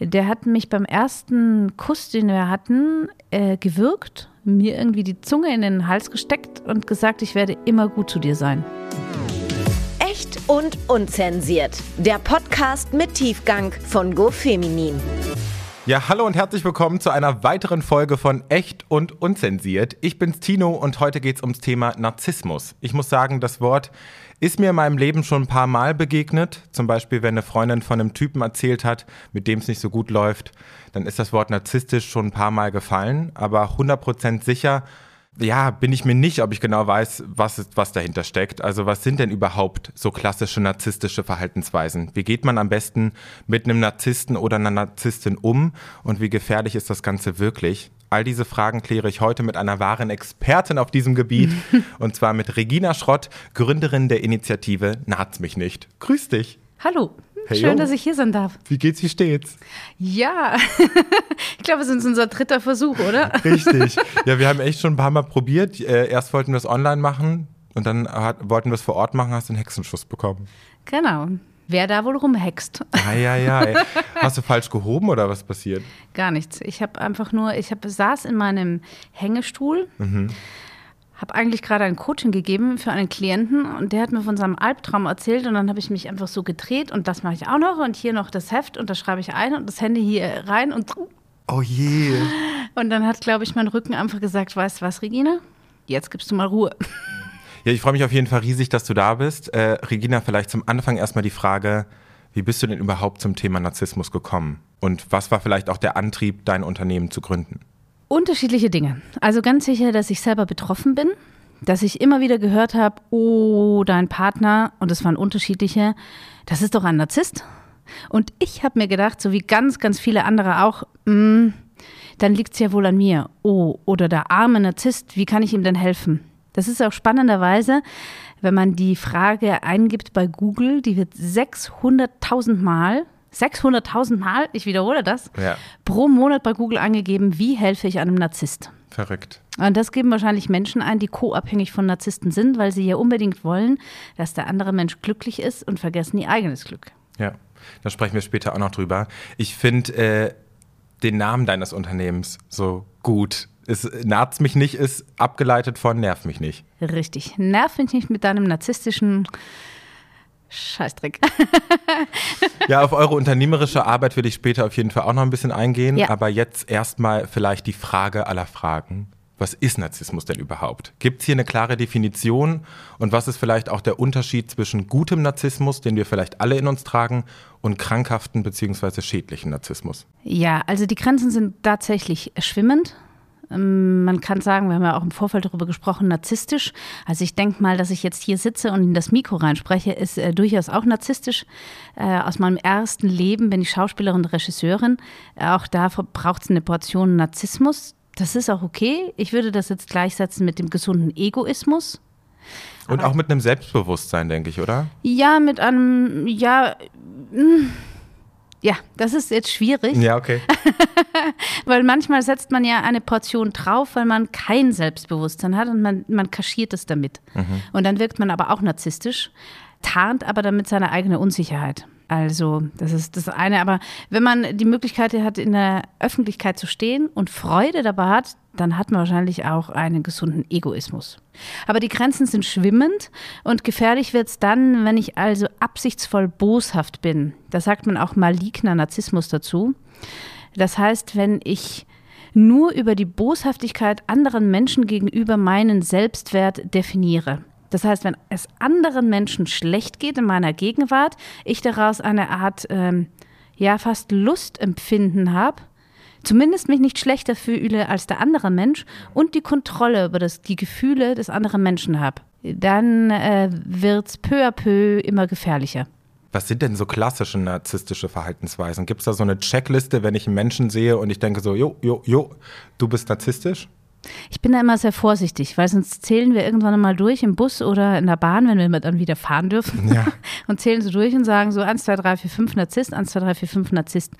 Der hat mich beim ersten Kuss, den wir hatten, äh, gewürgt, mir irgendwie die Zunge in den Hals gesteckt und gesagt, ich werde immer gut zu dir sein. Echt und unzensiert. Der Podcast mit Tiefgang von GoFeminin. Ja, hallo und herzlich willkommen zu einer weiteren Folge von Echt und Unzensiert. Ich bin's Tino und heute geht's ums Thema Narzissmus. Ich muss sagen, das Wort ist mir in meinem Leben schon ein paar Mal begegnet. Zum Beispiel, wenn eine Freundin von einem Typen erzählt hat, mit dem es nicht so gut läuft, dann ist das Wort narzisstisch schon ein paar Mal gefallen. Aber 100% sicher ja, bin ich mir nicht, ob ich genau weiß, was, was dahinter steckt. Also was sind denn überhaupt so klassische narzisstische Verhaltensweisen? Wie geht man am besten mit einem Narzissten oder einer Narzisstin um und wie gefährlich ist das Ganze wirklich? All diese Fragen kläre ich heute mit einer wahren Expertin auf diesem Gebiet und zwar mit Regina Schrott, Gründerin der Initiative Naht's mich nicht. Grüß dich. Hallo. Hey, Schön, yo. dass ich hier sein darf. Wie geht's, wie steht's? Ja, ich glaube, es ist unser dritter Versuch, oder? Richtig. Ja, wir haben echt schon ein paar Mal probiert. Äh, erst wollten wir es online machen und dann wollten wir es vor Ort machen, hast du einen Hexenschuss bekommen. Genau. Wer da wohl rumhext. Ah, ja, ja. Hast du falsch gehoben oder was passiert? Gar nichts. Ich habe einfach nur, ich hab, saß in meinem Hängestuhl. Mhm habe eigentlich gerade ein Coaching gegeben für einen Klienten und der hat mir von seinem Albtraum erzählt und dann habe ich mich einfach so gedreht und das mache ich auch noch und hier noch das Heft und das schreibe ich ein und das Handy hier rein und Oh je. Und dann hat, glaube ich, mein Rücken einfach gesagt, weißt du was, Regina? Jetzt gibst du mal Ruhe. Ja, ich freue mich auf jeden Fall riesig, dass du da bist. Äh, Regina, vielleicht zum Anfang erstmal die Frage, wie bist du denn überhaupt zum Thema Narzissmus gekommen? Und was war vielleicht auch der Antrieb, dein Unternehmen zu gründen? Unterschiedliche Dinge. Also ganz sicher, dass ich selber betroffen bin, dass ich immer wieder gehört habe, oh, dein Partner, und es waren unterschiedliche, das ist doch ein Narzisst. Und ich habe mir gedacht, so wie ganz, ganz viele andere auch, mh, mm, dann liegt es ja wohl an mir. Oh, oder der arme Narzisst, wie kann ich ihm denn helfen? Das ist auch spannenderweise, wenn man die Frage eingibt bei Google, die wird 600.000 Mal 600.000 Mal, ich wiederhole das, ja. pro Monat bei Google angegeben, wie helfe ich einem Narzisst. Verrückt. Und das geben wahrscheinlich Menschen ein, die co-abhängig von Narzissten sind, weil sie ja unbedingt wollen, dass der andere Mensch glücklich ist und vergessen ihr eigenes Glück. Ja, da sprechen wir später auch noch drüber. Ich finde äh, den Namen deines Unternehmens so gut. Es naht's mich nicht, ist abgeleitet von nerv mich nicht. Richtig. Nerv mich nicht mit deinem narzisstischen Scheißdreck. ja, auf eure unternehmerische Arbeit will ich später auf jeden Fall auch noch ein bisschen eingehen. Ja. Aber jetzt erstmal vielleicht die Frage aller Fragen. Was ist Narzissmus denn überhaupt? Gibt es hier eine klare Definition? Und was ist vielleicht auch der Unterschied zwischen gutem Narzissmus, den wir vielleicht alle in uns tragen, und krankhaften bzw. schädlichen Narzissmus? Ja, also die Grenzen sind tatsächlich schwimmend. Ähm, man kann sagen, wir haben ja auch im Vorfeld darüber gesprochen, narzisstisch. Also ich denke mal, dass ich jetzt hier sitze und in das Mikro reinspreche, ist äh, durchaus auch narzisstisch. Äh, aus meinem ersten Leben bin ich Schauspielerin und Regisseurin. Äh, auch da braucht es eine Portion Narzissmus. Das ist auch okay. Ich würde das jetzt gleichsetzen mit dem gesunden Egoismus. Und Aber auch mit einem Selbstbewusstsein, denke ich, oder? Ja, mit einem, ja. Mh hm, ja, das ist jetzt schwierig. Ja, okay. weil manchmal setzt man ja eine Portion drauf, weil man kein Selbstbewusstsein hat und man, man kaschiert es damit. Mhm. Und dann wirkt man aber auch narzisstisch, tarnt aber damit seine eigene Unsicherheit. Also, das ist das eine. Aber wenn man die Möglichkeit hat, in der Öffentlichkeit zu stehen und Freude dabei hat, dann hat man wahrscheinlich auch einen gesunden Egoismus. Aber die Grenzen sind schwimmend und gefährlich wird es dann, wenn ich also absichtsvoll boshaft bin. Da sagt man auch maligner Narzissmus dazu. Das heißt, wenn ich nur über die Boshaftigkeit anderen Menschen gegenüber meinen Selbstwert definiere. Das heißt, wenn es anderen Menschen schlecht geht in meiner Gegenwart, ich daraus eine Art, ähm, ja, fast Lustempfinden habe, zumindest mich nicht schlechter fühle als der andere Mensch und die Kontrolle über das, die Gefühle des anderen Menschen habe, dann äh, wird es peu à peu immer gefährlicher. Was sind denn so klassische narzisstische Verhaltensweisen? Gibt es da so eine Checkliste, wenn ich einen Menschen sehe und ich denke so, jo, jo, jo, du bist narzisstisch? Ich bin da immer sehr vorsichtig, weil sonst zählen wir irgendwann mal durch im Bus oder in der Bahn, wenn wir dann wieder fahren dürfen. Ja. und zählen so durch und sagen so 1, 2, 3, 4, 5 Narzisst, 1, 2, 3, 4, 5 Narzisst.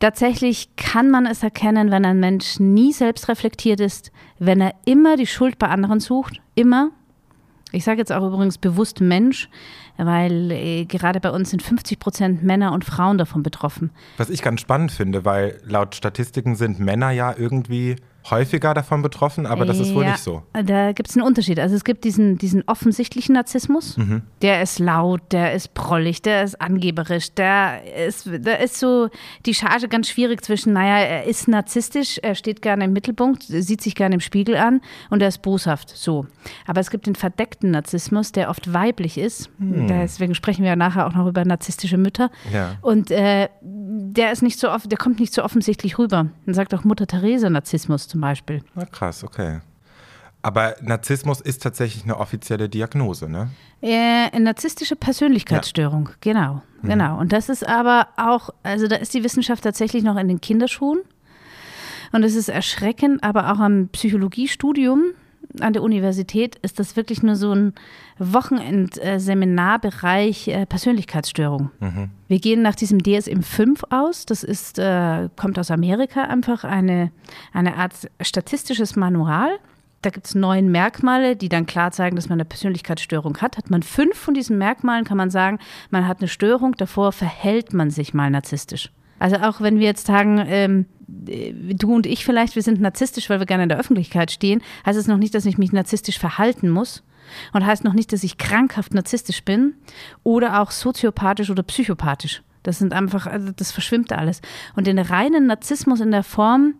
Tatsächlich kann man es erkennen, wenn ein Mensch nie selbst reflektiert ist, wenn er immer die Schuld bei anderen sucht, immer. Ich sage jetzt auch übrigens bewusst Mensch, weil äh, gerade bei uns sind 50 Prozent Männer und Frauen davon betroffen. Was ich ganz spannend finde, weil laut Statistiken sind Männer ja irgendwie häufiger davon betroffen, aber das ist wohl ja, nicht so. Da gibt es einen Unterschied. Also es gibt diesen, diesen offensichtlichen Narzissmus, Mhm. der ist laut, der ist prollig, der ist angeberisch, der ist, da ist so die Charge ganz schwierig zwischen, naja, er ist narzisstisch, er steht gerne im Mittelpunkt, sieht sich gerne im Spiegel an und er ist boshaft, so. Aber es gibt den verdeckten Narzissmus, der oft weiblich ist. Deswegen sprechen wir ja nachher auch noch über narzisstische Mütter. Ja. Und äh, der ist nicht so oft, der kommt nicht so offensichtlich rüber. Man sagt auch Mutter Therese Narzissmus zum Beispiel. Na krass, okay. Aber Narzissmus ist tatsächlich eine offizielle Diagnose, ne? Äh, eine narzisstische Persönlichkeitsstörung, genau, genau. Und das ist aber auch, also da ist die Wissenschaft tatsächlich noch in den Kinderschuhen. Und es ist erschreckend, aber auch am Psychologiestudium an der Universität ist das wirklich nur so ein Wochenend-Seminarbereich äh, Persönlichkeitsstörung. Wir gehen nach diesem DSM-5 aus. Das ist, äh, kommt aus Amerika einfach eine, eine Art statistisches Manual. Da gibt es neun Merkmale, die dann klar zeigen, dass man eine Persönlichkeitsstörung hat. Hat man fünf von diesen Merkmalen, kann man sagen, man hat eine Störung, davor verhält man sich mal narzisstisch. Also auch wenn wir jetzt sagen, ähm, äh, du und ich vielleicht, wir sind narzisstisch, weil wir gerne in der Öffentlichkeit stehen, heißt es noch nicht, dass ich mich narzisstisch verhalten muss. Und heißt noch nicht, dass ich krankhaft narzisstisch bin oder auch soziopathisch oder psychopathisch. Das sind einfach, also das verschwimmt alles. Und den reinen Narzissmus in der Form,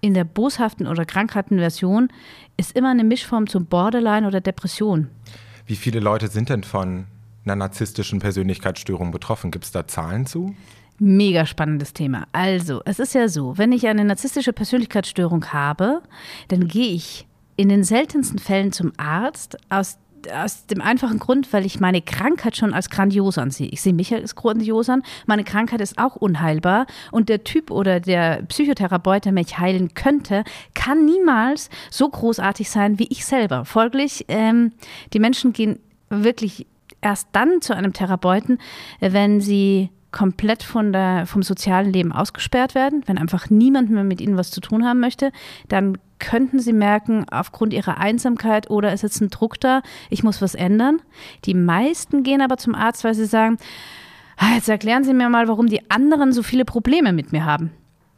in der boshaften oder krankhaften Version, ist immer eine Mischform zum Borderline oder Depression. Wie viele Leute sind denn von einer narzisstischen Persönlichkeitsstörung betroffen? Gibt es da Zahlen zu? Mega spannendes Thema. Also, es ist ja so, wenn ich eine narzisstische Persönlichkeitsstörung habe, dann gehe ich in den seltensten Fällen zum Arzt aus aus dem einfachen Grund, weil ich meine Krankheit schon als grandios ansehe. Ich sehe mich als grandios an. Meine Krankheit ist auch unheilbar. Und der Typ oder der Psychotherapeut, der mich heilen könnte, kann niemals so großartig sein wie ich selber. Folglich, ähm, die Menschen gehen wirklich erst dann zu einem Therapeuten, wenn sie komplett von der, vom sozialen Leben ausgesperrt werden, wenn einfach niemand mehr mit ihnen was zu tun haben möchte, dann könnten sie merken, aufgrund ihrer Einsamkeit oder ist jetzt ein Druck da, ich muss was ändern. Die meisten gehen aber zum Arzt, weil sie sagen, "Ah, jetzt erklären Sie mir mal, warum die anderen so viele Probleme mit mir haben.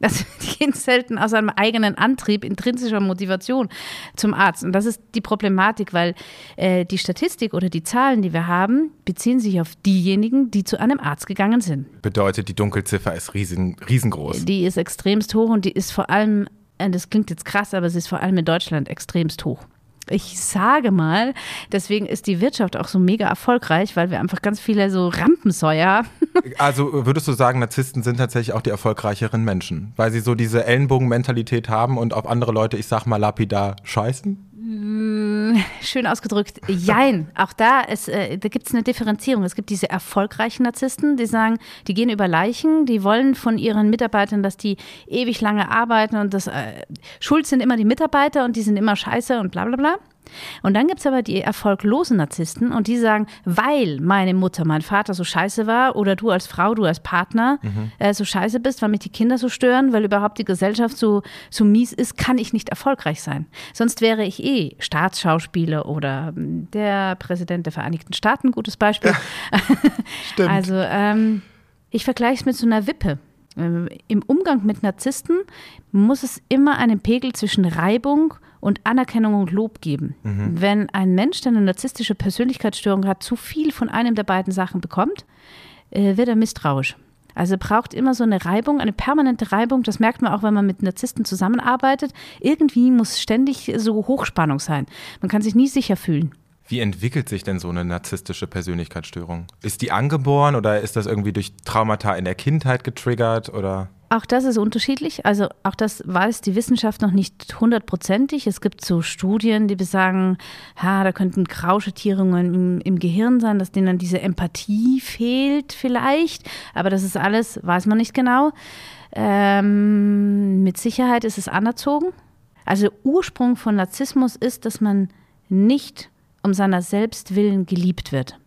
Also die gehen selten aus einem eigenen Antrieb, intrinsischer Motivation zum Arzt. Und das ist die Problematik, weil äh, die Statistik oder die Zahlen, die wir haben, beziehen sich auf diejenigen, die zu einem Arzt gegangen sind. Bedeutet, die Dunkelziffer ist riesen, riesengroß. Die ist extremst hoch und die ist vor allem, äh, das klingt jetzt krass, aber es ist vor allem in Deutschland extremst hoch. Ich sage mal, deswegen ist die Wirtschaft auch so mega erfolgreich, weil wir einfach ganz viele so Rampensäuer. Also würdest du sagen, Narzissten sind tatsächlich auch die erfolgreicheren Menschen, weil sie so diese Ellenbogenmentalität haben und auf andere Leute, ich sag mal lapidar, scheißen? Schön ausgedrückt. Jein. Auch da, ist, äh, da gibt es eine Differenzierung. Es gibt diese erfolgreichen Narzissten, die sagen, die gehen über Leichen, die wollen von ihren Mitarbeitern, dass die ewig lange arbeiten und das äh, schuld sind immer die Mitarbeiter und die sind immer scheiße und bla bla bla. Und dann gibt es aber die erfolglosen Narzissten und die sagen, weil meine Mutter, mein Vater so scheiße war oder du als Frau, du als Partner äh, so scheiße bist, weil mich die Kinder so stören, weil überhaupt die Gesellschaft so, so mies ist, kann ich nicht erfolgreich sein. Sonst wäre ich eh Staatsschauspieler oder ähm, der Präsident der Vereinigten Staaten, gutes Beispiel. Stimmt. Also ähm, ich vergleiche es mit so einer Wippe. Ähm, Im Umgang mit Narzissten muss es immer einen Pegel zwischen Reibung und Anerkennung und Lob geben. Wenn ein Mensch, der eine narzisstische Persönlichkeitsstörung hat, zu viel von einem der beiden Sachen bekommt, äh, wird er misstrauisch. Also braucht immer so eine Reibung, eine permanente Reibung. Das merkt man auch, wenn man mit Narzissten zusammenarbeitet. Irgendwie muss ständig so Hochspannung sein. Man kann sich nie sicher fühlen. Wie entwickelt sich denn so eine narzisstische Persönlichkeitsstörung? Ist die angeboren oder ist das irgendwie durch Traumata in der Kindheit getriggert oder? Auch das ist unterschiedlich. Also auch das weiß die Wissenschaft noch nicht hundertprozentig. Es gibt so Studien, die besagen, ha, da könnten Grauschattierungen im, im Gehirn sein, dass denen dann diese Empathie fehlt vielleicht. Aber das ist alles, weiß man nicht genau. Ähm, mit Sicherheit ist es anerzogen. Also Ursprung von Narzissmus ist, dass man nicht um seiner selbst willen geliebt wird.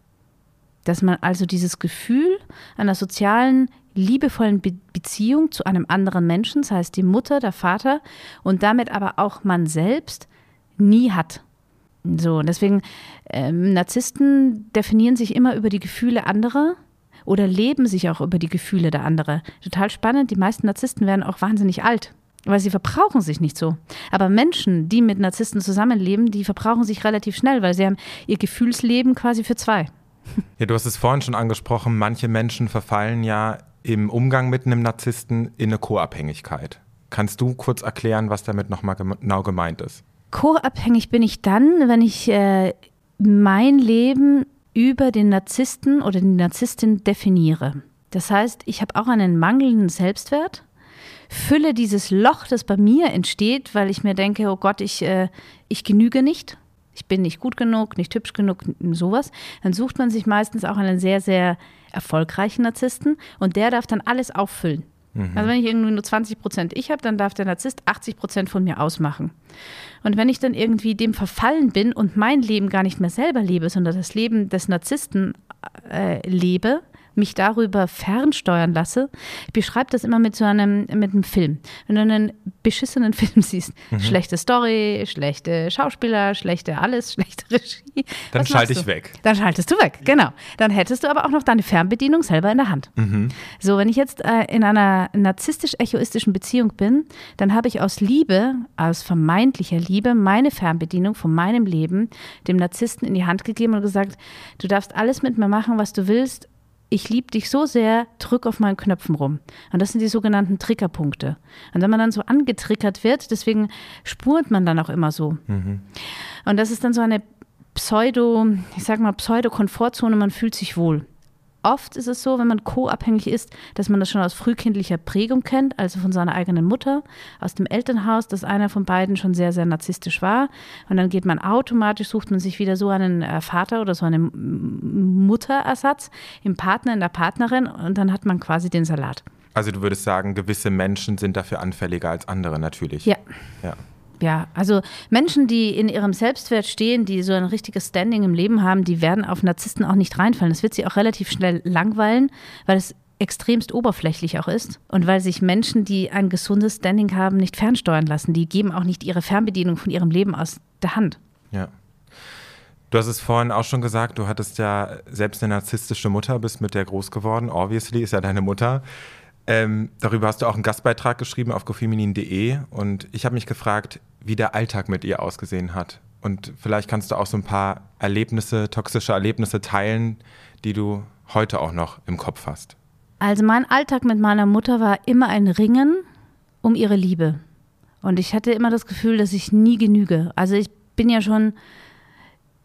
Dass man also dieses Gefühl einer sozialen, liebevollen Be Beziehung zu einem anderen Menschen, das heißt die Mutter, der Vater und damit aber auch man selbst, nie hat. So, und deswegen, ähm, Narzissten definieren sich immer über die Gefühle anderer oder leben sich auch über die Gefühle der anderen. Total spannend, die meisten Narzissten werden auch wahnsinnig alt, weil sie verbrauchen sich nicht so. Aber Menschen, die mit Narzissten zusammenleben, die verbrauchen sich relativ schnell, weil sie haben ihr Gefühlsleben quasi für zwei. Ja, du hast es vorhin schon angesprochen, manche Menschen verfallen ja im Umgang mit einem Narzissten in eine Co-Abhängigkeit. Kannst du kurz erklären, was damit nochmal genau gemeint ist? Co-abhängig bin ich dann, wenn ich äh, mein Leben über den Narzissten oder die Narzisstin definiere. Das heißt, ich habe auch einen mangelnden Selbstwert, fülle dieses Loch, das bei mir entsteht, weil ich mir denke, oh Gott, ich, äh, ich genüge nicht, ich bin nicht gut genug, nicht hübsch genug, sowas, dann sucht man sich meistens auch einen sehr, sehr erfolgreichen Narzissten und der darf dann alles auffüllen. Mhm. Also wenn ich irgendwie nur 20 Prozent ich habe, dann darf der Narzisst 80 Prozent von mir ausmachen. Und wenn ich dann irgendwie dem verfallen bin und mein Leben gar nicht mehr selber lebe, sondern das Leben des Narzissten äh, lebe, mich darüber fernsteuern lasse. Ich beschreibe das immer mit so einem, mit einem Film. Wenn du einen beschissenen Film siehst, mhm. schlechte Story, schlechte Schauspieler, schlechte alles, schlechte Regie. Dann schalte ich weg. Dann schaltest du weg, genau. Dann hättest du aber auch noch deine Fernbedienung selber in der Hand. Mhm. So, wenn ich jetzt äh, in einer narzisstisch-egoistischen Beziehung bin, dann habe ich aus Liebe, aus vermeintlicher Liebe, meine Fernbedienung von meinem Leben dem Narzissten in die Hand gegeben und gesagt, du darfst alles mit mir machen, was du willst, ich liebe dich so sehr, drück auf meinen Knöpfen rum. Und das sind die sogenannten Triggerpunkte. Und wenn man dann so angetriggert wird, deswegen spurt man dann auch immer so. Mhm. Und das ist dann so eine Pseudo, ich sag mal, Pseudo-Komfortzone, man fühlt sich wohl oft ist es so, wenn man co-abhängig ist, dass man das schon aus frühkindlicher Prägung kennt, also von seiner eigenen Mutter, aus dem Elternhaus, dass einer von beiden schon sehr, sehr narzisstisch war. Und dann geht man automatisch, sucht man sich wieder so einen äh, Vater oder so einen Mutterersatz im Partner, in der Partnerin und dann hat man quasi den Salat. Also du würdest sagen, gewisse Menschen sind dafür anfälliger als andere natürlich. Ja. Ja. Ja, also Menschen, die in ihrem Selbstwert stehen, die so ein richtiges Standing im Leben haben, die werden auf Narzissten auch nicht reinfallen. Das wird sie auch relativ schnell langweilen, weil es extremst oberflächlich auch ist und weil sich Menschen, die ein gesundes Standing haben, nicht fernsteuern lassen. Die geben auch nicht ihre Fernbedienung von ihrem Leben aus der Hand. Ja. Du hast es vorhin auch schon gesagt, du hattest ja selbst eine narzisstische Mutter, bist mit der groß geworden. Obviously ist ja deine Mutter. Ähm, darüber hast du auch einen Gastbeitrag geschrieben auf gofeminin.de und ich habe mich gefragt, wie der Alltag mit ihr ausgesehen hat. Und vielleicht kannst du auch so ein paar Erlebnisse, toxische Erlebnisse teilen, die du heute auch noch im Kopf hast. Also mein Alltag mit meiner Mutter war immer ein Ringen um ihre Liebe. Und ich hatte immer das Gefühl, dass ich nie genüge. Also ich bin ja schon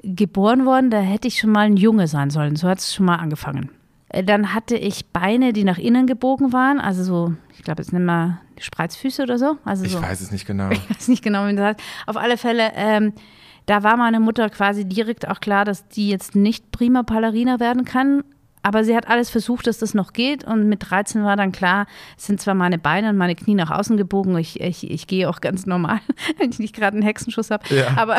geboren worden, da hätte ich schon mal ein Junge sein sollen. So hat es schon mal angefangen. Äh, dann hatte ich Beine, die nach innen gebogen waren, also so, ich glaube, jetzt nennen wir Spreizfüße oder so. Also ich so, weiß es nicht genau. Ich weiß nicht genau, wie das heißt. Auf alle Fälle, ähm, da war meine Mutter quasi direkt auch klar, dass die jetzt nicht prima Ballerina werden kann. Aber sie hat alles versucht, dass das noch geht. Und mit 13 war dann klar, es sind zwar meine Beine und meine Knie nach außen gebogen. Ich, ich, ich gehe auch ganz normal, wenn ich nicht gerade einen Hexenschuss habe. Ja. Aber,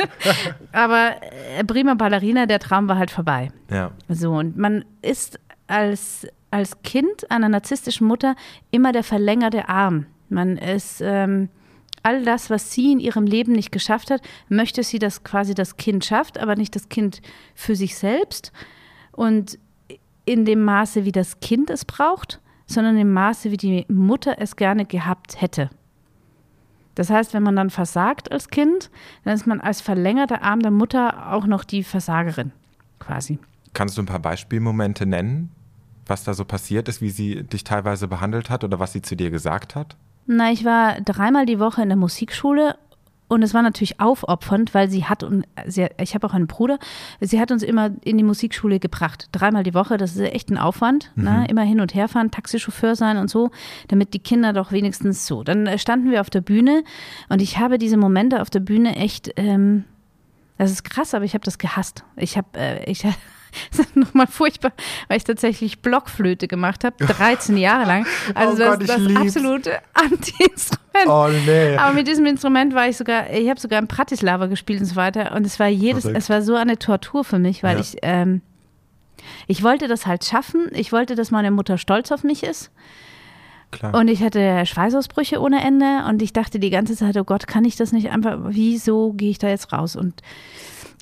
aber äh, prima Ballerina, der Traum war halt vorbei. Ja. So, und man ist als, als Kind einer narzisstischen Mutter immer der verlängerte Arm. Man ist. Ähm, all das, was sie in ihrem Leben nicht geschafft hat, möchte sie, dass quasi das Kind schafft, aber nicht das Kind für sich selbst. Und in dem Maße, wie das Kind es braucht, sondern im Maße, wie die Mutter es gerne gehabt hätte. Das heißt, wenn man dann versagt als Kind, dann ist man als verlängerter Arm der Mutter auch noch die Versagerin, quasi. Kannst du ein paar Beispielmomente nennen, was da so passiert ist, wie sie dich teilweise behandelt hat oder was sie zu dir gesagt hat? Na, ich war dreimal die Woche in der Musikschule und es war natürlich aufopfernd, weil sie hat, und sie, ich habe auch einen Bruder, sie hat uns immer in die Musikschule gebracht. Dreimal die Woche, das ist echt ein Aufwand. Mhm. Ne? Immer hin und her fahren, Taxichauffeur sein und so, damit die Kinder doch wenigstens so. Dann äh, standen wir auf der Bühne und ich habe diese Momente auf der Bühne echt, ähm, das ist krass, aber ich habe das gehasst. Ich habe, äh, ich das ist nochmal furchtbar, weil ich tatsächlich Blockflöte gemacht habe, 13 Jahre lang. Also oh das, Gott, das absolute Anti-Instrument. Oh nee. Aber mit diesem Instrument war ich sogar, ich habe sogar in Bratislava gespielt und so weiter. Und es war jedes, Verrückt. es war so eine Tortur für mich, weil ja. ich, ähm, ich wollte das halt schaffen. Ich wollte, dass meine Mutter stolz auf mich ist. Klar. Und ich hatte Schweißausbrüche ohne Ende und ich dachte die ganze Zeit, oh Gott, kann ich das nicht einfach, wieso gehe ich da jetzt raus? Und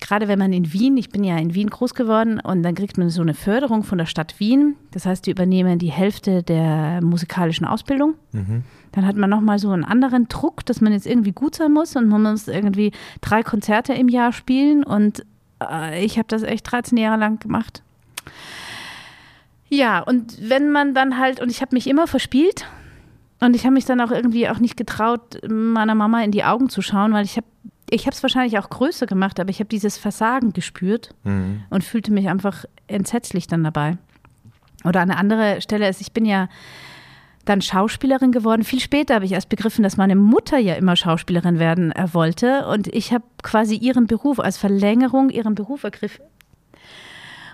gerade wenn man in Wien, ich bin ja in Wien groß geworden und dann kriegt man so eine Förderung von der Stadt Wien. Das heißt, die übernehmen die Hälfte der musikalischen Ausbildung. Mhm. Dann hat man nochmal so einen anderen Druck, dass man jetzt irgendwie gut sein muss und man muss irgendwie drei Konzerte im Jahr spielen und äh, ich habe das echt 13 Jahre lang gemacht. Ja, und wenn man dann halt, und ich habe mich immer verspielt und ich habe mich dann auch irgendwie auch nicht getraut, meiner Mama in die Augen zu schauen, weil ich habe ich habe es wahrscheinlich auch größer gemacht, aber ich habe dieses Versagen gespürt Mhm. und fühlte mich einfach entsetzlich dann dabei. Oder eine andere Stelle ist, ich bin ja dann Schauspielerin geworden. Viel später habe ich erst begriffen, dass meine Mutter ja immer Schauspielerin werden äh, wollte und ich habe quasi ihren Beruf als Verlängerung ihren Beruf ergriffen.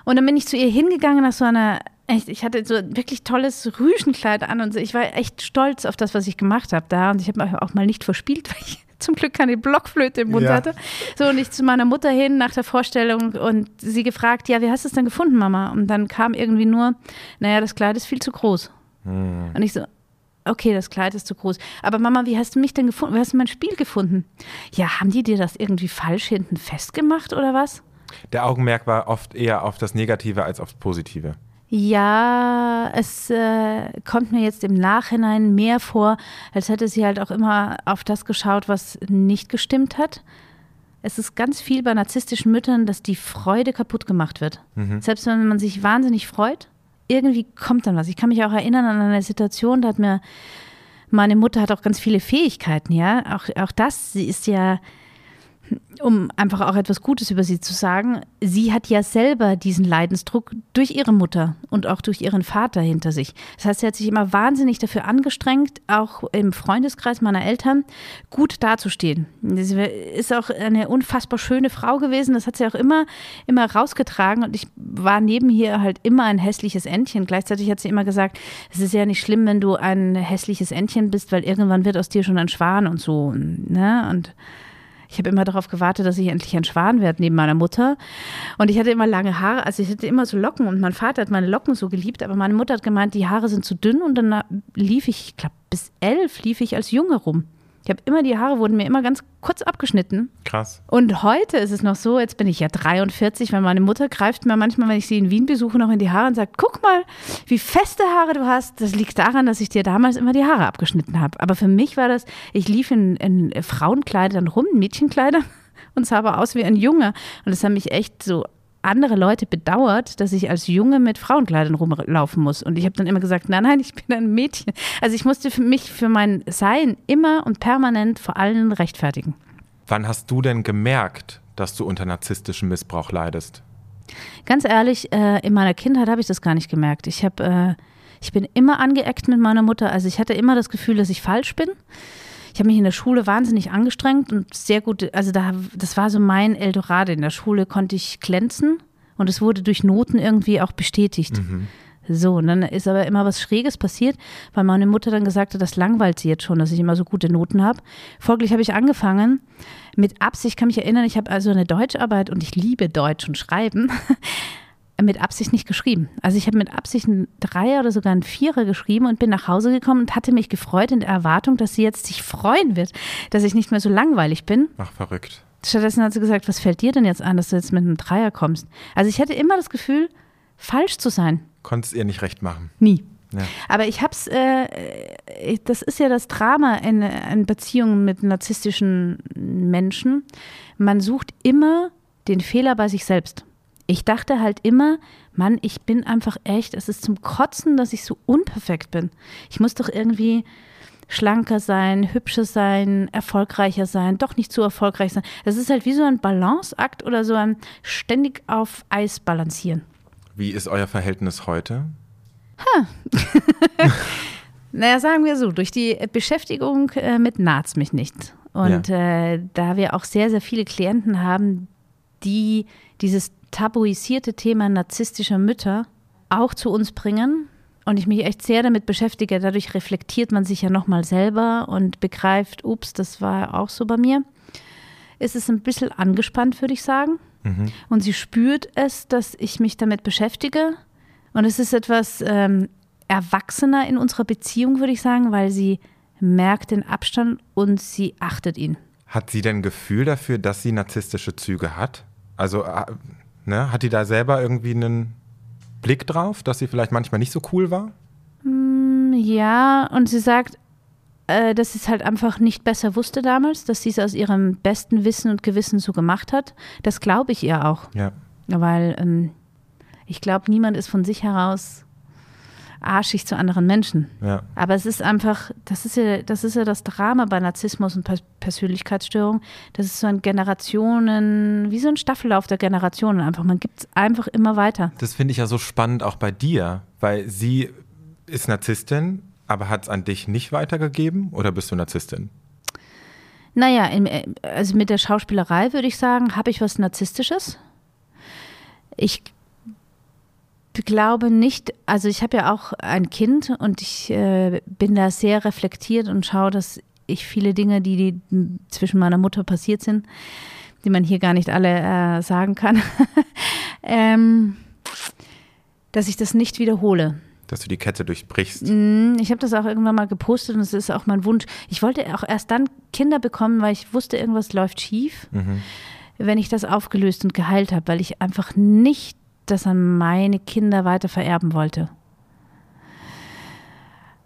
Und dann bin ich zu ihr hingegangen nach so einer, echt, ich hatte so ein wirklich tolles Rüschenkleid an und ich war echt stolz auf das, was ich gemacht habe da und ich habe mich auch mal nicht verspielt, weil ich zum Glück keine Blockflöte im Mund Ja. hatte. So, und ich zu meiner Mutter hin nach der Vorstellung und sie gefragt, ja, wie hast du es denn gefunden, Mama? Und dann kam irgendwie nur, naja, das Kleid ist viel zu groß. Und ich so, okay, das Kleid ist zu groß. Aber Mama, wie hast du mich denn gefunden? Wie hast du mein Spiel gefunden? Ja, haben die dir das irgendwie falsch hinten festgemacht oder was? Der Augenmerk war oft eher auf das Negative als aufs Positive. Ja, es äh, kommt mir jetzt im Nachhinein mehr vor, als hätte sie halt auch immer auf das geschaut, was nicht gestimmt hat. Es ist ganz viel bei narzisstischen Müttern, dass die Freude kaputt gemacht wird. Selbst wenn man sich wahnsinnig freut, irgendwie kommt dann was. Ich kann mich auch erinnern an eine Situation, da hat mir meine Mutter hat auch ganz viele Fähigkeiten, ja. Auch, auch das, sie ist ja, um einfach auch etwas Gutes über sie zu sagen, sie hat ja selber diesen Leidensdruck durch ihre Mutter und auch durch ihren Vater hinter sich. Das heißt, sie hat sich immer wahnsinnig dafür angestrengt, auch im Freundeskreis meiner Eltern gut dazustehen. Sie ist auch eine unfassbar schöne Frau gewesen, das hat sie auch immer, immer rausgetragen und ich war neben hier halt immer ein hässliches Entchen. Gleichzeitig hat sie immer gesagt, es ist ja nicht schlimm, wenn du ein hässliches Entchen bist, weil irgendwann wird aus dir schon ein Schwan und so. Ne? Und ich habe immer darauf gewartet, dass ich endlich ein Schwan werde neben meiner Mutter. Und ich hatte immer lange Haare, also ich hatte immer so Locken und mein Vater hat meine Locken so geliebt, aber meine Mutter hat gemeint, die Haare sind zu dünn und dann lief ich, ich glaube bis elf lief ich als Junge rum. Ich habe immer, die Haare wurden mir immer ganz kurz abgeschnitten. Krass. Und heute ist es noch so, jetzt bin ich ja 43, weil meine Mutter greift mir manchmal, wenn ich sie in Wien besuche, noch in die Haare und sagt, guck mal, wie feste Haare du hast. Das liegt daran, dass ich dir damals immer die Haare abgeschnitten habe. Aber für mich war das, ich lief in, in Frauenkleidern rum, Mädchenkleidern und sah aber aus wie ein Junge. Und das haben mich echt so andere Leute bedauert, dass ich als Junge mit Frauenkleidern rumlaufen muss. Und ich habe dann immer gesagt, nein, nein, ich bin ein Mädchen. Also ich musste für mich, für mein Sein immer und permanent vor allen rechtfertigen. Wann hast du denn gemerkt, dass du unter narzisstischem Missbrauch leidest? Ganz ehrlich, äh, in meiner Kindheit habe ich das gar nicht gemerkt. Ich habe, äh, ich bin immer angeeckt mit meiner Mutter. Also ich hatte immer das Gefühl, dass ich falsch bin. Ich habe mich in der Schule wahnsinnig angestrengt und sehr gut, also da, das war so mein Eldorado. In der Schule konnte ich glänzen und es wurde durch Noten irgendwie auch bestätigt. So, und dann ist aber immer was Schräges passiert, weil meine Mutter dann gesagt hat, das langweilt sie jetzt schon, dass ich immer so gute Noten habe. Folglich habe ich angefangen, mit Absicht, ich kann mich erinnern, ich habe also eine Deutscharbeit und ich liebe Deutsch und Schreiben, mit Absicht nicht geschrieben. Also ich habe mit Absicht einen Dreier oder sogar einen Vierer geschrieben und bin nach Hause gekommen und hatte mich gefreut in der Erwartung, dass sie jetzt sich freuen wird, dass ich nicht mehr so langweilig bin. Ach, verrückt. Stattdessen hat sie gesagt, was fällt dir denn jetzt an, dass du jetzt mit einem Dreier kommst? Also ich hatte immer das Gefühl, falsch zu sein. Konntest ihr nicht recht machen. Nie. Ja. Aber ich hab's, äh, das ist ja das Drama in, in Beziehungen mit narzisstischen Menschen. Man sucht immer den Fehler bei sich selbst. Ich dachte halt immer, Mann, ich bin einfach echt, es ist zum Kotzen, dass ich so unperfekt bin. Ich muss doch irgendwie schlanker sein, hübscher sein, erfolgreicher sein, doch nicht zu erfolgreich sein. Das ist halt wie so ein Balanceakt oder so ein ständig auf Eis balancieren. Wie ist euer Verhältnis heute? Naja, sagen wir so, durch die Beschäftigung äh, mit naht's mich nicht. Und äh, da wir auch sehr, sehr viele Klienten haben, die dieses tabuisierte Thema narzisstischer Mütter auch zu uns bringen und ich mich echt sehr damit beschäftige, dadurch reflektiert man sich ja nochmal selber und begreift, ups, das war auch so bei mir, ist es ein bisschen angespannt, würde ich sagen. Und sie spürt es, dass ich mich damit beschäftige. Und es ist etwas, ähm, erwachsener in unserer Beziehung, würde ich sagen, weil sie merkt den Abstand und sie achtet ihn. Hat sie denn Gefühl dafür, dass sie narzisstische Züge hat? Also äh, ne, hat die da selber irgendwie einen Blick drauf, dass sie vielleicht manchmal nicht so cool war? Mm, ja, und sie sagt, äh, dass sie es halt einfach nicht besser wusste damals, dass sie es aus ihrem besten Wissen und Gewissen so gemacht hat. Das glaube ich ihr auch. Ja. Weil ähm, ich glaube, niemand ist von sich heraus arschig zu anderen Menschen. Ja. Aber es ist einfach, das ist ja, das ist ja das Drama bei Narzissmus und Persönlichkeitsstörung. Das ist so ein Generationen, wie so ein Staffellauf der Generationen einfach. Man gibt es einfach immer weiter. Das finde ich ja so spannend auch bei dir, weil sie ist Narzisstin, aber hat es an dich nicht weitergegeben oder bist du Narzisstin? Naja, in, also mit der Schauspielerei würde ich sagen, habe ich was Narzisstisches. Ich glaube nicht, also ich habe ja auch ein Kind und ich äh, bin da sehr reflektiert und schaue, dass ich viele Dinge, die, die zwischen meiner Mutter passiert sind, die man hier gar nicht alle äh, sagen kann, ähm, dass ich das nicht wiederhole. Dass du die Kette durchbrichst. Mm, ich habe das auch irgendwann mal gepostet und es ist auch mein Wunsch. Ich wollte auch erst dann Kinder bekommen, weil ich wusste, irgendwas läuft schief, mhm. wenn ich das aufgelöst und geheilt habe, weil ich einfach nicht das an meine Kinder weiter vererben wollte.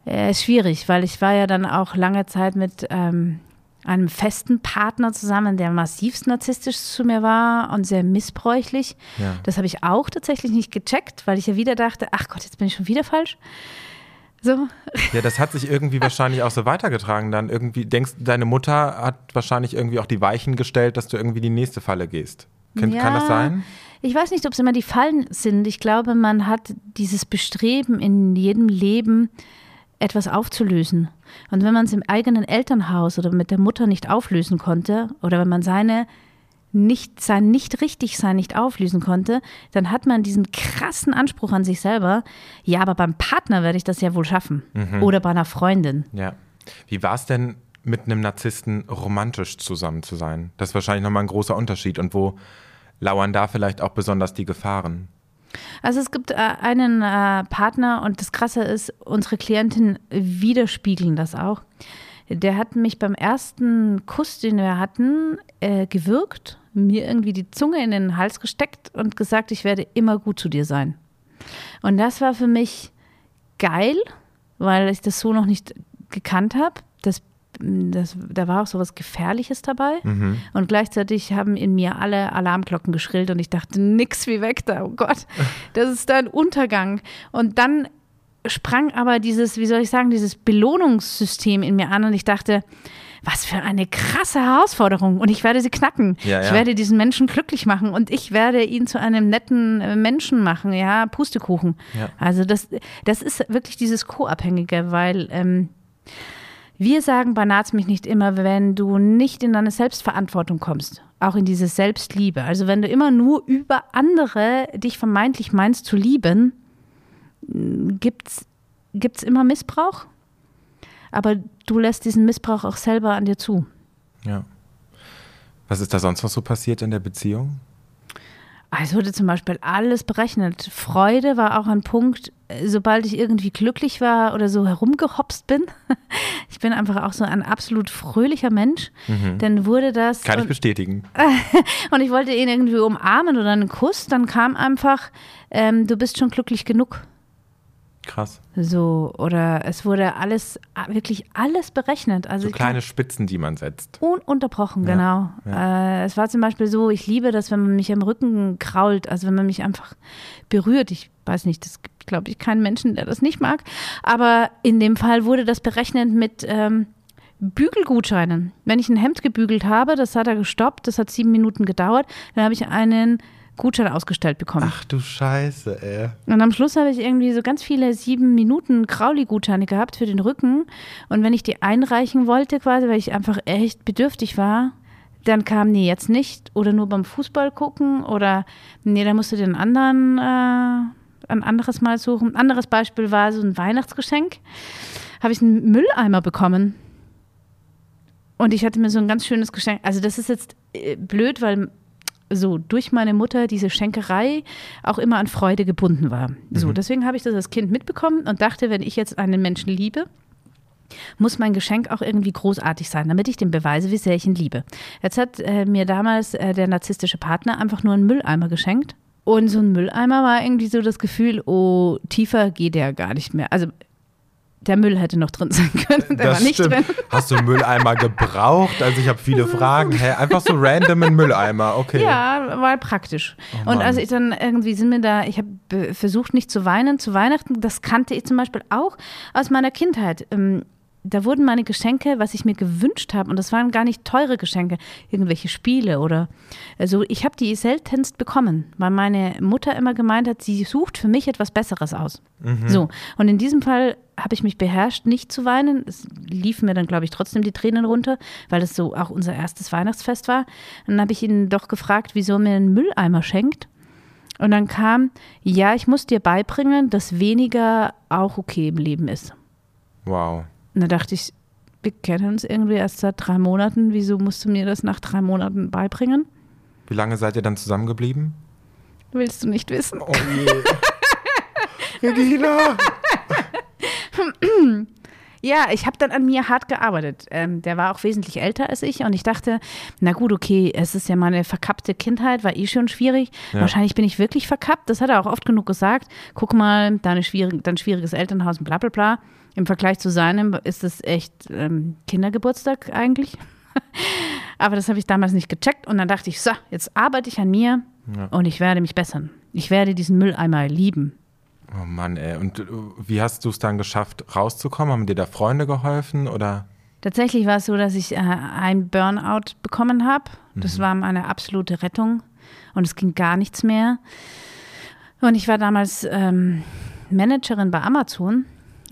Äh, ist schwierig, weil ich war ja dann auch lange Zeit mit ähm, einem festen Partner zusammen, der massivst narzisstisch zu mir war und sehr missbräuchlich. Ja. Das habe ich auch tatsächlich nicht gecheckt, weil ich ja wieder dachte, ach Gott, jetzt bin ich schon wieder falsch. So. Ja, das hat sich irgendwie wahrscheinlich auch so weitergetragen. Dann irgendwie denkst, deine Mutter hat wahrscheinlich irgendwie auch die Weichen gestellt, dass du irgendwie die nächste Falle gehst. Kann, ja, kann das sein? Ich weiß nicht, ob es immer die Fallen sind. Ich glaube, man hat dieses Bestreben in jedem Leben, etwas aufzulösen. Und wenn man es im eigenen Elternhaus oder mit der Mutter nicht auflösen konnte, oder wenn man seine nicht sein nicht richtig sein nicht auflösen konnte, dann hat man diesen krassen Anspruch an sich selber. Ja, aber beim Partner werde ich das ja wohl schaffen mhm. oder bei einer Freundin. Ja. Wie war es denn mit einem Narzissten romantisch zusammen zu sein? Das ist wahrscheinlich nochmal ein großer Unterschied. Und wo lauern da vielleicht auch besonders die Gefahren? Also es gibt äh, einen äh, Partner und das Krasse ist, unsere Klienten widerspiegeln das auch. Der hat mich beim ersten Kuss, den wir hatten, äh, gewürgt, mir irgendwie die Zunge in den Hals gesteckt und gesagt, ich werde immer gut zu dir sein. Und das war für mich geil, weil ich das so noch nicht gekannt habe. Das das, da war auch so was Gefährliches dabei. Mhm. Und gleichzeitig haben in mir alle Alarmglocken geschrillt und ich dachte, nix wie weg da, oh Gott, das ist dein Untergang. Und dann sprang aber dieses, wie soll ich sagen, dieses Belohnungssystem in mir an und ich dachte, was für eine krasse Herausforderung und ich werde sie knacken. Ja, ja. Ich werde diesen Menschen glücklich machen und ich werde ihn zu einem netten äh, Menschen machen, ja, Pustekuchen. Ja. Also das, das ist wirklich dieses Co-Abhängige, weil ähm, wir sagen bei Naz mich nicht immer, wenn du nicht in deine Selbstverantwortung kommst, auch in diese Selbstliebe. Also wenn du immer nur über andere dich vermeintlich meinst zu lieben, gibt es immer Missbrauch. Aber du lässt diesen Missbrauch auch selber an dir zu. Ja. Was ist da sonst noch so passiert in der Beziehung? Es wurde zum Beispiel alles berechnet. Freude war auch ein Punkt, sobald ich irgendwie glücklich war oder so herumgehopst bin. Ich bin einfach auch so ein absolut fröhlicher Mensch. Mhm. Dann wurde das. Kann ich bestätigen. und ich wollte ihn irgendwie umarmen oder einen Kuss. Dann kam einfach, ähm, du bist schon glücklich genug. Krass. So, oder es wurde alles, wirklich alles berechnet. Also so kleine Spitzen, die man setzt. Ununterbrochen, ja, genau. Ja. Äh, es war zum Beispiel so, ich liebe das, wenn man mich am Rücken krault, also wenn man mich einfach berührt. Ich weiß nicht, das gibt, glaube ich, keinen Menschen, der das nicht mag. Aber in dem Fall wurde das berechnet mit ähm, Bügelgutscheinen. Wenn ich ein Hemd gebügelt habe, das hat er gestoppt, das hat sieben Minuten gedauert, dann habe ich einen Gutschein ausgestellt bekommen. Ach du Scheiße, ey. Und am Schluss habe ich irgendwie so ganz viele sieben Minuten Krauli-Gutscheine gehabt für den Rücken. Und wenn ich die einreichen wollte, quasi, weil ich einfach echt bedürftig war, dann kam, nee, jetzt nicht. Oder nur beim Fußball gucken. Oder, nee, da musst du den anderen, äh, ein anderes Mal suchen. Ein anderes Beispiel war so ein Weihnachtsgeschenk. Habe ich einen Mülleimer bekommen. Und ich hatte mir so ein ganz schönes Geschenk. Also, das ist jetzt äh, blöd, weil so durch meine Mutter diese Schenkerei auch immer an Freude gebunden war. So, Mhm. deswegen habe ich das als Kind mitbekommen und dachte, wenn ich jetzt einen Menschen liebe, muss mein Geschenk auch irgendwie großartig sein, damit ich dem beweise, wie sehr ich ihn liebe. Jetzt hat äh, mir damals äh, der narzisstische Partner einfach nur einen Mülleimer geschenkt. Und so ein Mülleimer war irgendwie so das Gefühl, oh, tiefer geht der gar nicht mehr. Also der Müll hätte noch drin sein können, der war nicht stimmt. drin. Hast du einen Mülleimer gebraucht? Also ich habe viele Fragen. Hä, einfach so random ein Mülleimer, okay. Ja, war praktisch. Oh und also ich dann irgendwie sind mir da, ich habe versucht nicht zu weinen zu Weihnachten. Das kannte ich zum Beispiel auch aus meiner Kindheit. Ähm, da wurden meine Geschenke, was ich mir gewünscht habe, und das waren gar nicht teure Geschenke, irgendwelche Spiele oder also ich habe die seltenst bekommen, weil meine Mutter immer gemeint hat, sie sucht für mich etwas Besseres aus. So, und in diesem Fall habe ich mich beherrscht, nicht zu weinen. Es liefen mir dann, glaube ich, trotzdem die Tränen runter, weil das so auch unser erstes Weihnachtsfest war. Dann habe ich ihn doch gefragt, wieso er mir einen Mülleimer schenkt. Und dann kam, ja, ich muss dir beibringen, dass weniger auch okay im Leben ist. Wow. Und da dachte ich, wir kennen uns irgendwie erst seit drei Monaten. Wieso musst du mir das nach drei Monaten beibringen? Wie lange seid ihr dann zusammengeblieben? Willst du nicht wissen? Oh je. Regina! Ja, ich habe dann an mir hart gearbeitet. Ähm, der war auch wesentlich älter als ich und ich dachte, na gut, okay, es ist ja meine verkappte Kindheit, war eh schon schwierig. Ja. Wahrscheinlich bin ich wirklich verkappt. Das hat er auch oft genug gesagt. Guck mal, deine schwierig, dein schwieriges Elternhaus und bla bla bla. Im Vergleich zu seinem ist es echt ähm, Kindergeburtstag eigentlich. Aber das habe ich damals nicht gecheckt und dann dachte ich, so, jetzt arbeite ich an mir Ja. und ich werde mich bessern. Ich werde diesen Mülleimer lieben. Oh Mann, ey. Und äh, wie hast du es dann geschafft, rauszukommen? Haben dir da Freunde geholfen oder? Tatsächlich war es so, dass ich äh, ein Burnout bekommen habe. Das war meine absolute Rettung und es ging gar nichts mehr. Und ich war damals ähm, Managerin bei Amazon.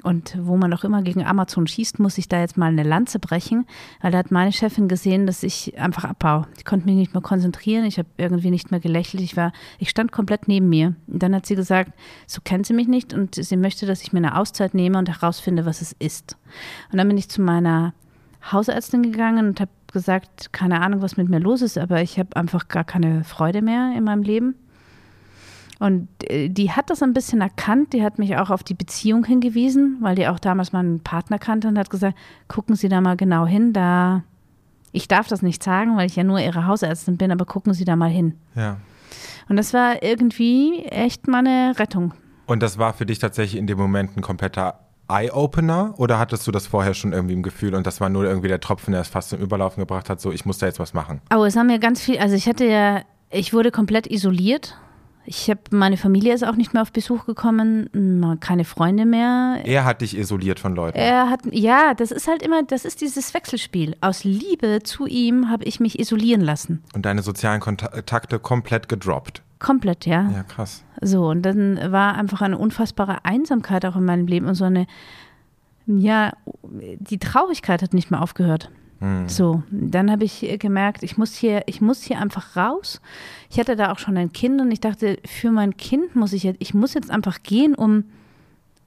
Und wo man doch immer gegen Amazon schießt, muss ich da jetzt mal eine Lanze brechen, weil da hat meine Chefin gesehen, dass ich einfach abbaue. Ich konnte mich nicht mehr konzentrieren, ich habe irgendwie nicht mehr gelächelt, ich war, ich stand komplett neben mir. Und dann hat sie gesagt, so kennt sie mich nicht und sie möchte, dass ich mir eine Auszeit nehme und herausfinde, was es ist. Und dann bin ich zu meiner Hausärztin gegangen und habe gesagt, keine Ahnung, was mit mir los ist, aber ich habe einfach gar keine Freude mehr in meinem Leben. Und äh, die hat das ein bisschen erkannt, die hat mich auch auf die Beziehung hingewiesen, weil die auch damals meinen Partner kannte und hat gesagt, gucken Sie da mal genau hin, da ich darf das nicht sagen, weil ich ja nur ihre Hausärztin bin, aber gucken Sie da mal hin. Ja. Und das war irgendwie echt meine Rettung. Und das war für dich tatsächlich in dem Moment ein kompletter Eye-Opener oder hattest du das vorher schon irgendwie im Gefühl und das war nur irgendwie der Tropfen, der es fast zum Überlaufen gebracht hat, so ich muss da jetzt was machen? Aber es haben mir ganz viel, also ich hatte ja, ich wurde komplett isoliert. Ich habe, meine Familie ist auch nicht mehr auf Besuch gekommen, keine Freunde mehr. Er hat dich isoliert von Leuten. Er hat, ja, das ist halt immer, das ist dieses Wechselspiel. Aus Liebe zu ihm habe ich mich isolieren lassen. und deine sozialen Kontakte komplett gedroppt. Komplett, ja. Ja, krass. So, und dann war einfach eine unfassbare Einsamkeit auch in meinem Leben und so eine, ja, die Traurigkeit hat nicht mehr aufgehört. So, dann habe ich gemerkt, ich muss hier, ich muss hier einfach raus. Ich hatte da auch schon ein Kind und ich dachte, für mein Kind muss ich jetzt, ich muss jetzt einfach gehen, um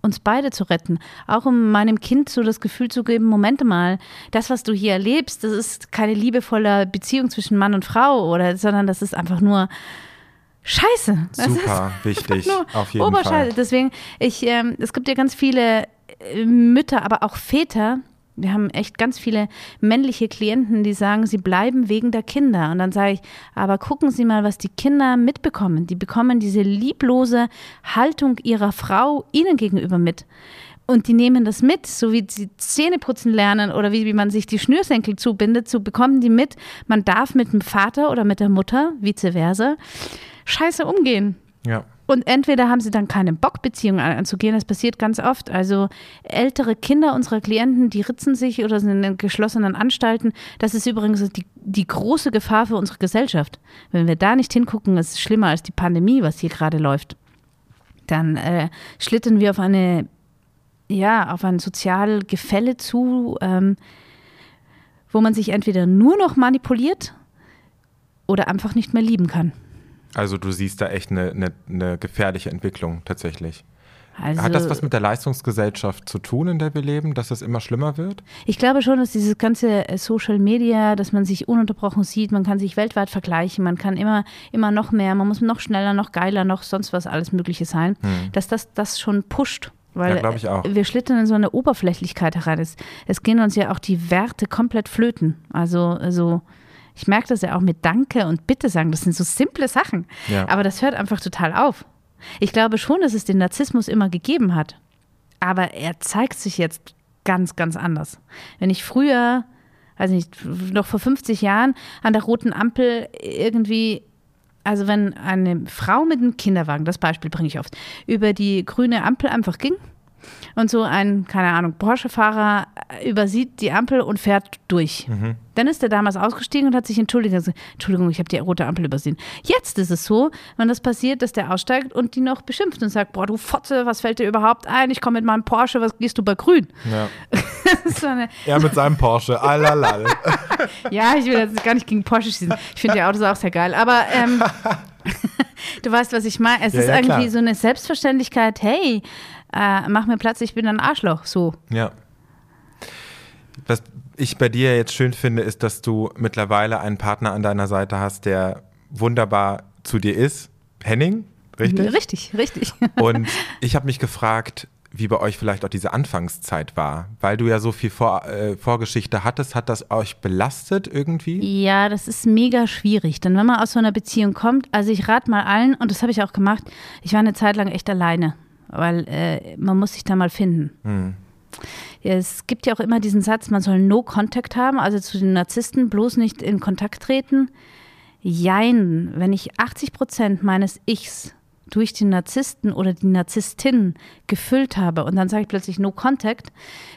uns beide zu retten. Auch um meinem Kind so das Gefühl zu geben, Momente mal, das, was du hier erlebst, das ist keine liebevolle Beziehung zwischen Mann und Frau, oder, sondern das ist einfach nur Scheiße. Das Super wichtig, auf jeden Oberscheiße. Fall. Deswegen, ich, ähm, es gibt ja ganz viele äh, Mütter, aber auch Väter. Wir haben echt ganz viele männliche Klienten, die sagen, sie bleiben wegen der Kinder. Und dann sage ich, aber gucken Sie mal, was die Kinder mitbekommen. Die bekommen diese lieblose Haltung ihrer Frau ihnen gegenüber mit. Und die nehmen das mit, so wie sie Zähne putzen lernen oder wie, wie man sich die Schnürsenkel zubindet, so bekommen die mit, man darf mit dem Vater oder mit der Mutter, vice versa, scheiße umgehen. Ja. Und entweder haben sie dann keine Bock, Beziehungen an- anzugehen, das passiert ganz oft. Also ältere Kinder unserer Klienten, die ritzen sich oder sind in geschlossenen Anstalten. Das ist übrigens die, die große Gefahr für unsere Gesellschaft. Wenn wir da nicht hingucken, ist es schlimmer als die Pandemie, was hier gerade läuft. Dann äh, schlittern wir auf eine, ja, auf ein sozial Gefälle zu, ähm, wo man sich entweder nur noch manipuliert oder einfach nicht mehr lieben kann. Also du siehst da echt eine, eine, eine gefährliche Entwicklung tatsächlich. Also, Hat das was mit der Leistungsgesellschaft zu tun, in der wir leben, dass es immer schlimmer wird? Ich glaube schon, dass dieses ganze äh, Social Media, dass man sich ununterbrochen sieht, man kann sich weltweit vergleichen, man kann immer, immer noch mehr, man muss noch schneller, noch geiler, noch sonst was alles Mögliche sein, Hm. dass das das schon pusht. Weil Ja, auch. wir schlittern in so eine Oberflächlichkeit herein. Es, es gehen uns ja auch die Werte komplett flöten. Also, also ich merke das ja auch mit Danke und Bitte sagen. Das sind so simple Sachen. Ja. Aber das hört einfach total auf. Ich glaube schon, dass es den Narzissmus immer gegeben hat. Aber er zeigt sich jetzt ganz, ganz anders. Wenn ich früher, also nicht, noch vor 50 Jahren an der roten Ampel irgendwie, also wenn eine Frau mit einem Kinderwagen, das Beispiel bringe ich oft, über die grüne Ampel einfach ging und so ein, keine Ahnung, Porsche-Fahrer übersieht die Ampel und fährt durch. Dann ist er damals ausgestiegen und hat sich entschuldigt. Also, Entschuldigung, ich habe die rote Ampel übersehen. Jetzt ist es so, wenn das passiert, dass der aussteigt und die noch beschimpft und sagt, boah, du Fotze, was fällt dir überhaupt ein? Ich komme mit meinem Porsche, was gehst du bei grün? Ja. So Er mit seinem Porsche, alalal. ja, ich will jetzt gar nicht gegen Porsche schießen. Ich finde die Autos auch sehr geil. Aber ähm, du weißt, was ich meine. Es Ja, ist ja, irgendwie klar. so eine Selbstverständlichkeit, hey, äh, mach mir Platz, ich bin ein Arschloch. So. Ja. Was ich bei dir jetzt schön finde, ist, dass du mittlerweile einen Partner an deiner Seite hast, der wunderbar zu dir ist. Henning, richtig? Richtig, richtig. Und ich habe mich gefragt, wie bei euch vielleicht auch diese Anfangszeit war. Weil du ja so viel Vor äh, Vorgeschichte hattest, hat das euch belastet irgendwie? Ja, das ist mega schwierig. Denn wenn man aus so einer Beziehung kommt, also ich rate mal allen, und das habe ich auch gemacht, ich war eine Zeit lang echt alleine, weil äh, man muss sich da mal finden. Hm. Ja, es gibt ja auch immer diesen Satz, man soll No Contact haben, also zu den Narzissten bloß nicht in Kontakt treten. Jein, wenn ich 80 Prozent meines Ichs durch den Narzissten oder die Narzisstin gefüllt habe und dann sage ich plötzlich No Contact,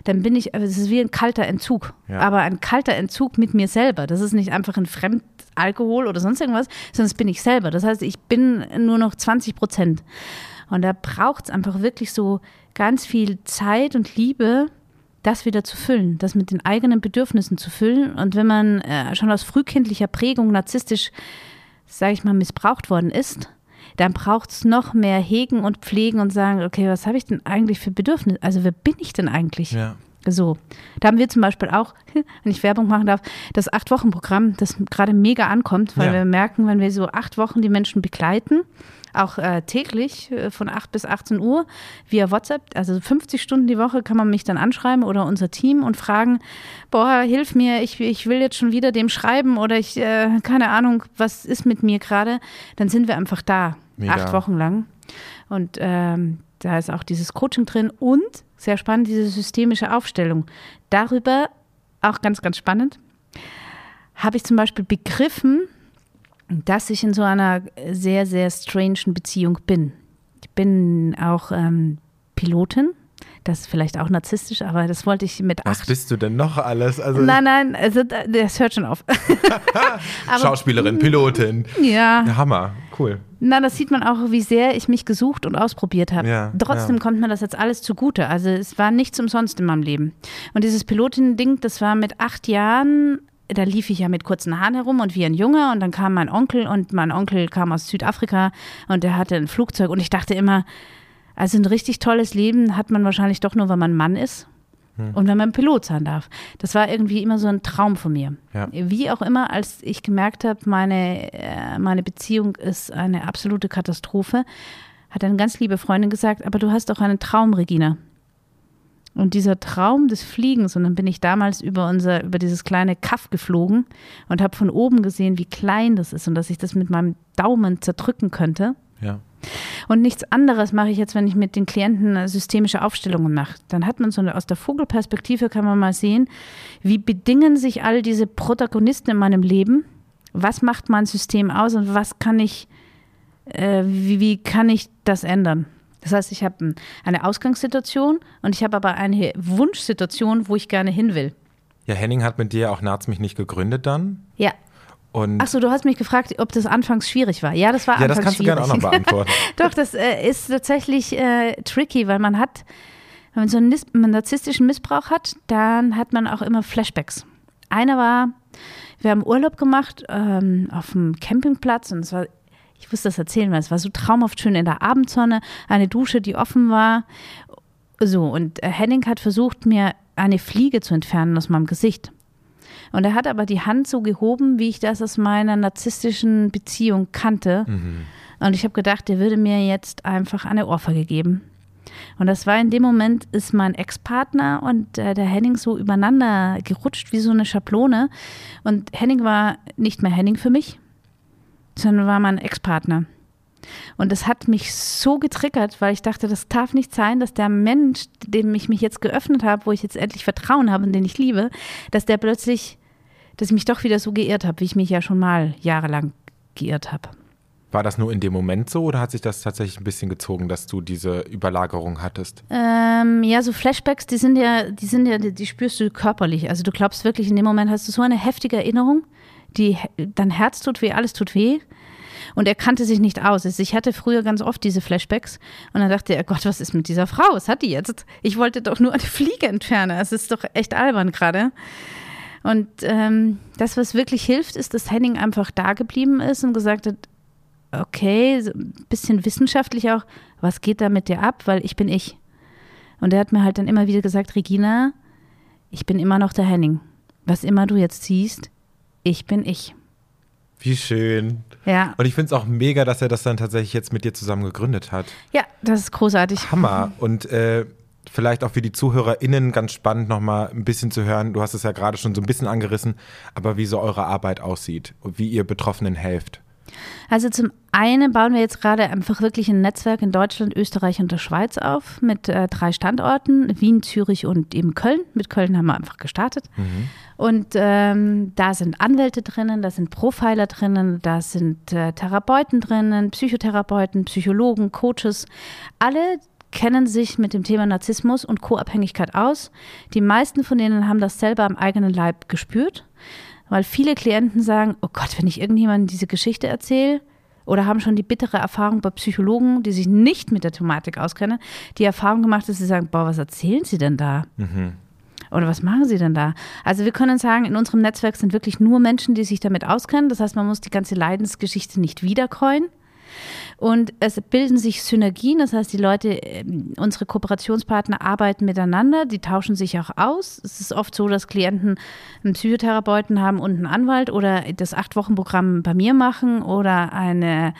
dann bin ich, also es ist wie ein kalter Entzug. Ja. Aber ein kalter Entzug mit mir selber. Das ist nicht einfach ein Fremdalkohol oder sonst irgendwas, sondern das bin ich selber. Das heißt, ich bin nur noch 20 Prozent. Und da braucht es einfach wirklich so ganz viel Zeit und Liebe, das wieder zu füllen, das mit den eigenen Bedürfnissen zu füllen. Und wenn man äh, schon aus frühkindlicher Prägung narzisstisch, sage ich mal, missbraucht worden ist, dann braucht es noch mehr Hegen und Pflegen und sagen, okay, was habe ich denn eigentlich für Bedürfnisse? Also wer bin ich denn eigentlich? Ja. So, da haben wir zum Beispiel auch, wenn ich Werbung machen darf, das Acht-Wochen-Programm, das gerade mega ankommt, weil Ja. wir merken, wenn wir so acht Wochen die Menschen begleiten, auch äh, täglich äh, von 8 bis 18 Uhr via WhatsApp, also 50 Stunden die Woche kann man mich dann anschreiben oder unser Team und fragen, boah, hilf mir, ich, ich will jetzt schon wieder dem schreiben oder ich, äh, keine Ahnung, was ist mit mir gerade, dann sind wir einfach da, Mega. acht Wochen lang. Und ähm, da ist auch dieses Coaching drin und sehr spannend, diese systemische Aufstellung. Darüber, auch ganz, ganz spannend, habe ich zum Beispiel begriffen, dass ich in so einer sehr, sehr strangen Beziehung bin. Ich bin auch ähm, Pilotin. Das ist vielleicht auch narzisstisch, aber das wollte ich mit Was acht. bist du denn noch alles? Also Nein, nein, also da- das hört schon auf. aber, Schauspielerin, Pilotin. Ja, Ja, Hammer, cool. na, das sieht man auch, wie sehr ich mich gesucht und ausprobiert habe. Ja, Trotzdem ja. kommt mir das jetzt alles zugute. Also es war nichts umsonst in meinem Leben. Und dieses Pilotin-Ding, das war mit acht Jahren, da lief ich ja mit kurzen Haaren herum und wie ein Junge und dann kam mein Onkel und mein Onkel kam aus Südafrika und der hatte ein Flugzeug und ich dachte immer, also ein richtig tolles Leben hat man wahrscheinlich doch nur, wenn man Mann ist. Und wenn man Pilot sein darf. Das war irgendwie immer so ein Traum von mir. Ja. Wie auch immer, als ich gemerkt habe, meine, äh, meine Beziehung ist eine absolute Katastrophe, hat eine ganz liebe Freundin gesagt, aber du hast doch einen Traum, Regina. Und dieser Traum des Fliegens, und dann bin ich damals über unser, über dieses kleine Kaff geflogen und habe von oben gesehen, wie klein das ist und dass ich das mit meinem Daumen zerdrücken könnte. Ja. Und nichts anderes mache ich jetzt, wenn ich mit den Klienten äh, systemische Aufstellungen mache. Dann hat man so eine, aus der Vogelperspektive kann man mal sehen, wie bedingen sich all diese Protagonisten in meinem Leben? Was macht mein System aus und was kann ich, äh, wie, wie kann ich das ändern? Das heißt, ich habe ein- eine Ausgangssituation und ich habe aber eine Wunschsituation, wo ich gerne hin will. Ja, Henning hat mit dir auch Narz mich nicht gegründet dann. Ja. Und Achso, du hast mich gefragt, ob das anfangs schwierig war. Ja, das war ja, das anfangs kannst du schwierig. gerne auch noch beantworten. Doch, das äh, ist tatsächlich äh, tricky, weil man hat, wenn man so einen einen narzisstischen Missbrauch hat, dann hat man auch immer Flashbacks. Einer war, wir haben Urlaub gemacht ähm, auf dem Campingplatz und es war Ich muss das erzählen, weil es war so traumhaft schön in der Abendsonne, eine Dusche, die offen war. So, und äh, Henning hat versucht, mir eine Fliege zu entfernen aus meinem Gesicht. Und er hat aber die Hand so gehoben, wie ich das aus meiner narzisstischen Beziehung kannte. Mhm. Und ich habe gedacht, der würde mir jetzt einfach eine Ohrfeige geben. Und das war in dem Moment, ist mein Ex-Partner und äh, der Henning so übereinander gerutscht wie so eine Schablone. Und Henning war nicht mehr Henning für mich, sondern war mein Ex-Partner. Und das hat mich so getriggert, weil ich dachte, das darf nicht sein, dass der Mensch, dem ich mich jetzt geöffnet habe, wo ich jetzt endlich Vertrauen habe und den ich liebe, dass der plötzlich, dass ich mich doch wieder so geirrt habe, wie ich mich ja schon mal jahrelang geirrt habe. War das nur in dem Moment so oder hat sich das tatsächlich ein bisschen gezogen, dass du diese Überlagerung hattest? Ähm, ja, so Flashbacks, die sind ja, die sind ja, die spürst du körperlich. Also du glaubst wirklich, in dem Moment hast du so eine heftige Erinnerung, die, dein Herz tut weh, alles tut weh. Und er kannte sich nicht aus. Also ich hatte früher ganz oft diese Flashbacks und dann dachte er, Gott, was ist mit dieser Frau? Was hat die jetzt? Ich wollte doch nur eine Fliege entfernen. Es ist doch echt albern gerade. Und ähm, das, was wirklich hilft, ist, dass Henning einfach da geblieben ist und gesagt hat, okay, so ein bisschen wissenschaftlich auch, was geht da mit dir ab, weil ich bin ich. Und er hat mir halt dann immer wieder gesagt, Regina, ich bin immer noch der Henning. Was immer du jetzt siehst, ich bin ich. Wie schön. Ja. Und ich finde es auch mega, dass er das dann tatsächlich jetzt mit dir zusammen gegründet hat. Ja, das ist großartig. Hammer. Und äh, vielleicht auch für die ZuhörerInnen ganz spannend, nochmal ein bisschen zu hören. Du hast es ja gerade schon so ein bisschen angerissen, aber wie so eure Arbeit aussieht und wie ihr Betroffenen helft. Also zum einen bauen wir jetzt gerade einfach wirklich ein Netzwerk in Deutschland, Österreich und der Schweiz auf mit äh, drei Standorten, Wien, Zürich und eben Köln. Mit Köln haben wir einfach gestartet. Mhm. Und ähm, da sind Anwälte drinnen, da sind Profiler drinnen, da sind äh, Therapeuten drinnen, Psychotherapeuten, Psychologen, Coaches. Alle kennen sich mit dem Thema Narzissmus und Co-Abhängigkeit aus. Die meisten von denen haben das selber am eigenen Leib gespürt weil viele Klienten sagen, oh Gott, wenn ich irgendjemandem diese Geschichte erzähle, oder haben schon die bittere Erfahrung bei Psychologen, die sich nicht mit der Thematik auskennen, die Erfahrung gemacht, dass sie sagen, boah, was erzählen Sie denn da? Mhm. Oder was machen Sie denn da? Also wir können sagen, in unserem Netzwerk sind wirklich nur Menschen, die sich damit auskennen. Das heißt, man muss die ganze Leidensgeschichte nicht wiederkäuen. Und es bilden sich Synergien, das heißt, die Leute, ähm, unsere Kooperationspartner arbeiten miteinander, die tauschen sich auch aus. Es ist oft so, dass Klienten einen Psychotherapeuten haben und einen Anwalt oder das Acht-Wochen-Programm bei mir machen oder eine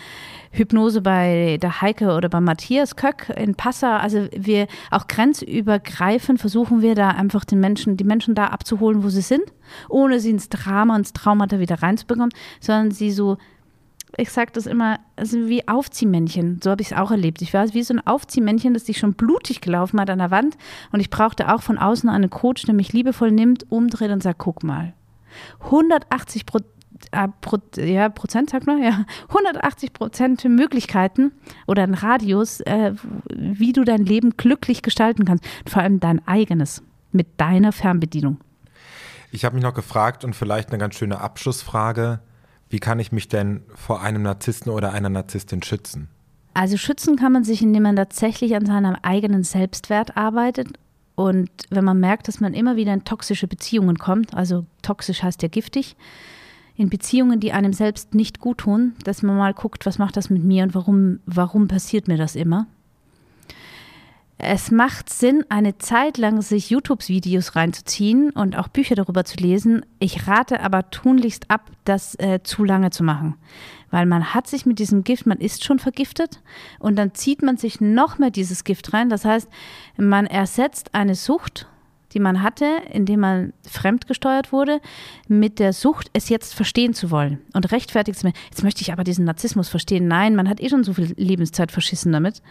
Hypnose bei der Heike oder bei Matthias Köck in Passau. Also wir auch grenzübergreifend versuchen wir da einfach den Menschen, die Menschen da abzuholen, wo sie sind, ohne sie ins Drama, ins Traumata wieder reinzubekommen, sondern sie so ich sage das immer, also wie Aufziehmännchen. So habe ich es auch erlebt. Ich war wie so ein Aufziehmännchen, das sich schon blutig gelaufen hat an der Wand. Und ich brauchte auch von außen einen Coach, der mich liebevoll nimmt, umdreht und sagt, guck mal. 180 Pro, äh, Pro, ja, Prozent, sagt man, ja, 180 Prozent Möglichkeiten oder ein Radius, äh, wie du dein Leben glücklich gestalten kannst. Vor allem dein eigenes mit deiner Fernbedienung. Ich habe mich noch gefragt und vielleicht eine ganz schöne Abschlussfrage wie kann ich mich denn vor einem Narzissten oder einer Narzisstin schützen? Also schützen kann man sich, indem man tatsächlich an seinem eigenen Selbstwert arbeitet. Und wenn man merkt, dass man immer wieder in toxische Beziehungen kommt, also toxisch heißt ja giftig, in Beziehungen, die einem selbst nicht gut tun, dass man mal guckt, was macht das mit mir und warum, warum passiert mir das immer. Es macht Sinn, eine Zeit lang sich YouTube-Videos reinzuziehen und auch Bücher darüber zu lesen. Ich rate aber tunlichst ab, das äh, zu lange zu machen. Weil man hat sich mit diesem Gift, man ist schon vergiftet und dann zieht man sich noch mehr dieses Gift rein. Das heißt, man ersetzt eine Sucht, die man hatte, indem man fremdgesteuert wurde, mit der Sucht, es jetzt verstehen zu wollen und rechtfertigt es mir. Jetzt möchte ich aber diesen Narzissmus verstehen. Nein, man hat eh schon so viel Lebenszeit verschissen damit.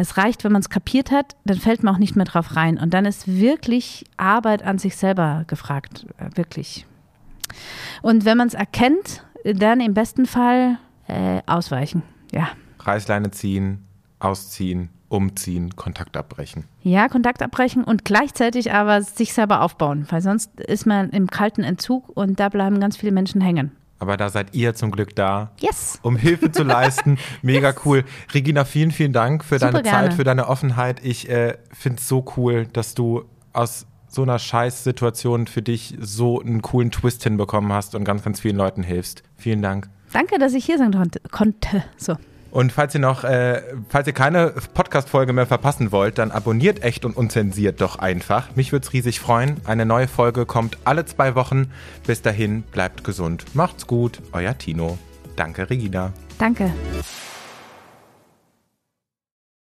Es reicht, wenn man es kapiert hat, dann fällt man auch nicht mehr drauf rein. Und dann ist wirklich Arbeit an sich selber gefragt. Äh, wirklich. Und wenn man es erkennt, dann im besten Fall äh, ausweichen. Ja. Reißleine ziehen, ausziehen, umziehen, Kontakt abbrechen. Ja, Kontakt abbrechen und gleichzeitig aber sich selber aufbauen, weil sonst ist man im kalten Entzug und da bleiben ganz viele Menschen hängen. Aber da seid ihr zum Glück da, yes. um Hilfe zu leisten. Mega yes. cool. Regina, vielen, vielen Dank für Super deine gerne. Zeit, für deine Offenheit. Ich äh, finde es so cool, dass du aus so einer Scheißsituation für dich so einen coolen Twist hinbekommen hast und ganz, ganz vielen Leuten hilfst. Vielen Dank. Danke, dass ich hier sein konnte. So. Und falls ihr noch, äh, falls ihr keine Podcast-Folge mehr verpassen wollt, dann abonniert echt und unzensiert doch einfach. Mich würde es riesig freuen. Eine neue Folge kommt alle zwei Wochen. Bis dahin, bleibt gesund. Macht's gut. Euer Tino. Danke, Regina. Danke.